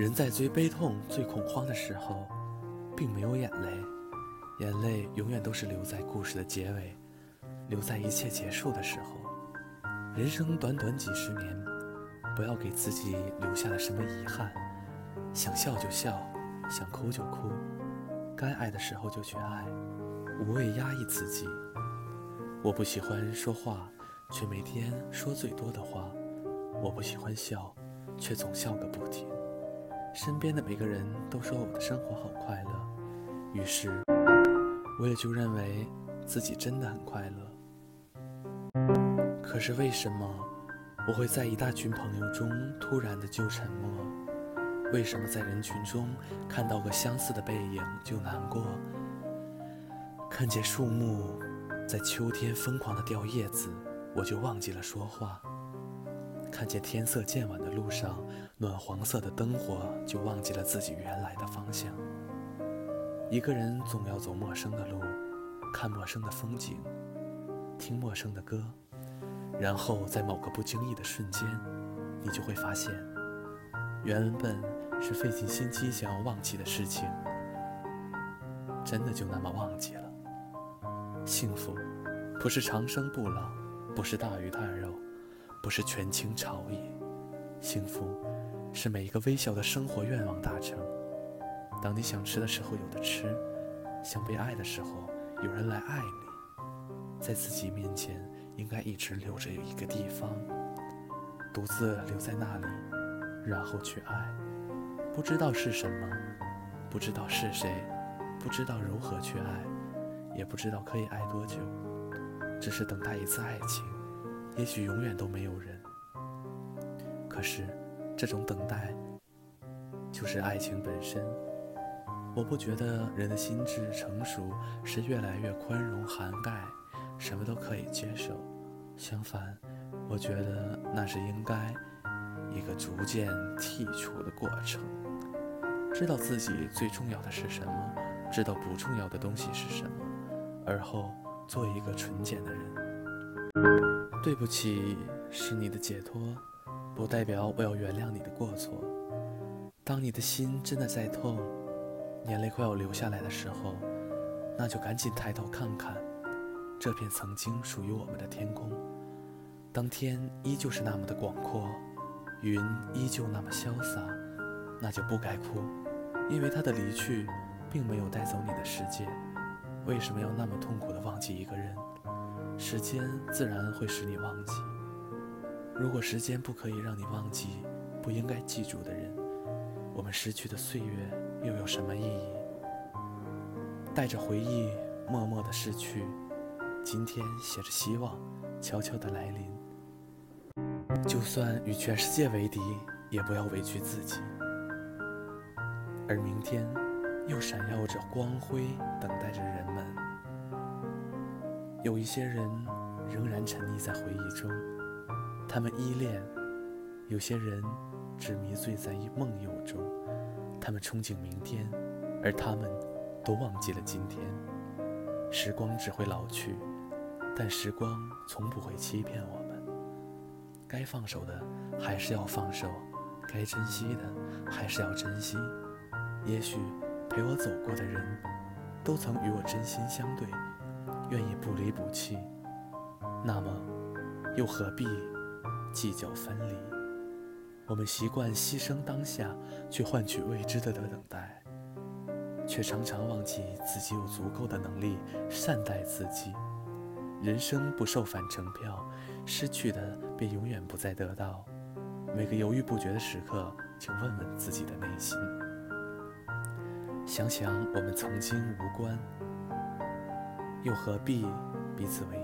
人在最悲痛、最恐慌的时候，并没有眼泪，眼泪永远都是留在故事的结尾，留在一切结束的时候。人生短短几十年，不要给自己留下了什么遗憾，想笑就笑，想哭就哭，该爱的时候就去爱，无谓压抑自己。我不喜欢说话，却每天说最多的话；我不喜欢笑，却总笑个不停。身边的每个人都说我的生活好快乐，于是我也就认为自己真的很快乐。可是为什么我会在一大群朋友中突然的就沉默？为什么在人群中看到个相似的背影就难过？看见树木在秋天疯狂的掉叶子，我就忘记了说话。看见天色渐晚的路上，暖黄色的灯火，就忘记了自己原来的方向。一个人总要走陌生的路，看陌生的风景，听陌生的歌，然后在某个不经意的瞬间，你就会发现，原本是费尽心机想要忘记的事情，真的就那么忘记了。幸福，不是长生不老，不是大鱼大肉。不是权倾朝野，幸福是每一个微小的生活愿望达成。当你想吃的时候有的吃，想被爱的时候有人来爱你，在自己面前应该一直留着有一个地方，独自留在那里，然后去爱。不知道是什么，不知道是谁，不知道如何去爱，也不知道可以爱多久，只是等待一次爱情。也许永远都没有人，可是这种等待就是爱情本身。我不觉得人的心智成熟是越来越宽容、涵盖，什么都可以接受。相反，我觉得那是应该一个逐渐剔除的过程。知道自己最重要的是什么，知道不重要的东西是什么，而后做一个纯洁的人。对不起，是你的解脱，不代表我要原谅你的过错。当你的心真的在痛，眼泪快要流下来的时候，那就赶紧抬头看看这片曾经属于我们的天空。当天依旧是那么的广阔，云依旧那么潇洒，那就不该哭，因为他的离去并没有带走你的世界。为什么要那么痛苦的忘记一个人？时间自然会使你忘记。如果时间不可以让你忘记不应该记住的人，我们失去的岁月又有什么意义？带着回忆，默默的逝去。今天写着希望，悄悄的来临。就算与全世界为敌，也不要委屈自己。而明天，又闪耀着光辉，等待着人们。有一些人仍然沉溺在回忆中，他们依恋；有些人只迷醉在梦游中，他们憧憬明天，而他们都忘记了今天。时光只会老去，但时光从不会欺骗我们。该放手的还是要放手，该珍惜的还是要珍惜。也许陪我走过的人，都曾与我真心相对。愿意不离不弃，那么又何必计较分离？我们习惯牺牲当下，去换取未知的等待，却常常忘记自己有足够的能力善待自己。人生不售返程票，失去的便永远不再得到。每个犹豫不决的时刻，请问问自己的内心，想想我们曾经无关。又何必彼此为